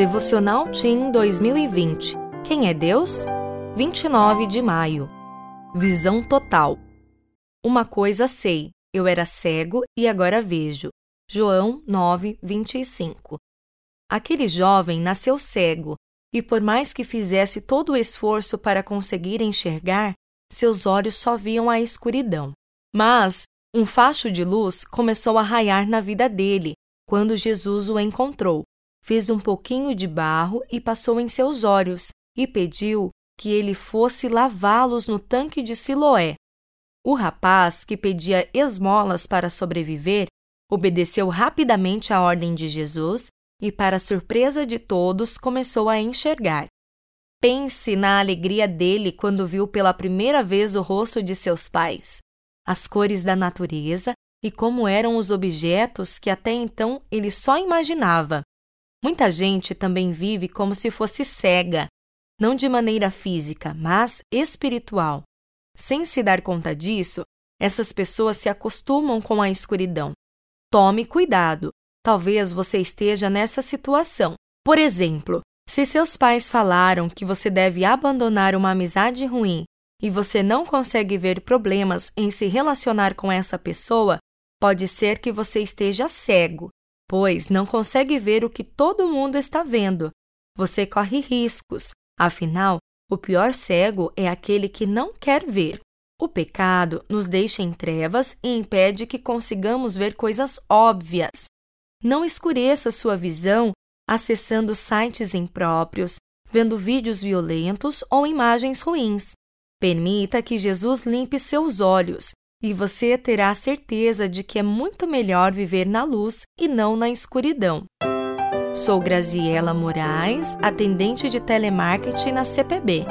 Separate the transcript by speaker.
Speaker 1: Devocional Team 2020. Quem é Deus? 29 de maio. Visão total. Uma coisa sei, eu era cego e agora vejo. João 9, 25. Aquele jovem nasceu cego e, por mais que fizesse todo o esforço para conseguir enxergar, seus olhos só viam a escuridão. Mas um facho de luz começou a raiar na vida dele quando Jesus o encontrou. Fez um pouquinho de barro e passou em seus olhos e pediu que ele fosse lavá-los no tanque de Siloé. O rapaz, que pedia esmolas para sobreviver, obedeceu rapidamente à ordem de Jesus e, para surpresa de todos, começou a enxergar. Pense na alegria dele quando viu pela primeira vez o rosto de seus pais, as cores da natureza e como eram os objetos que até então ele só imaginava. Muita gente também vive como se fosse cega, não de maneira física, mas espiritual. Sem se dar conta disso, essas pessoas se acostumam com a escuridão. Tome cuidado, talvez você esteja nessa situação. Por exemplo, se seus pais falaram que você deve abandonar uma amizade ruim e você não consegue ver problemas em se relacionar com essa pessoa, pode ser que você esteja cego pois não consegue ver o que todo mundo está vendo. Você corre riscos, afinal, o pior cego é aquele que não quer ver. O pecado nos deixa em trevas e impede que consigamos ver coisas óbvias. Não escureça sua visão acessando sites impróprios, vendo vídeos violentos ou imagens ruins. Permita que Jesus limpe seus olhos e você terá certeza de que é muito melhor viver na luz e não na escuridão. Sou Graziela Moraes, atendente de telemarketing na CPB.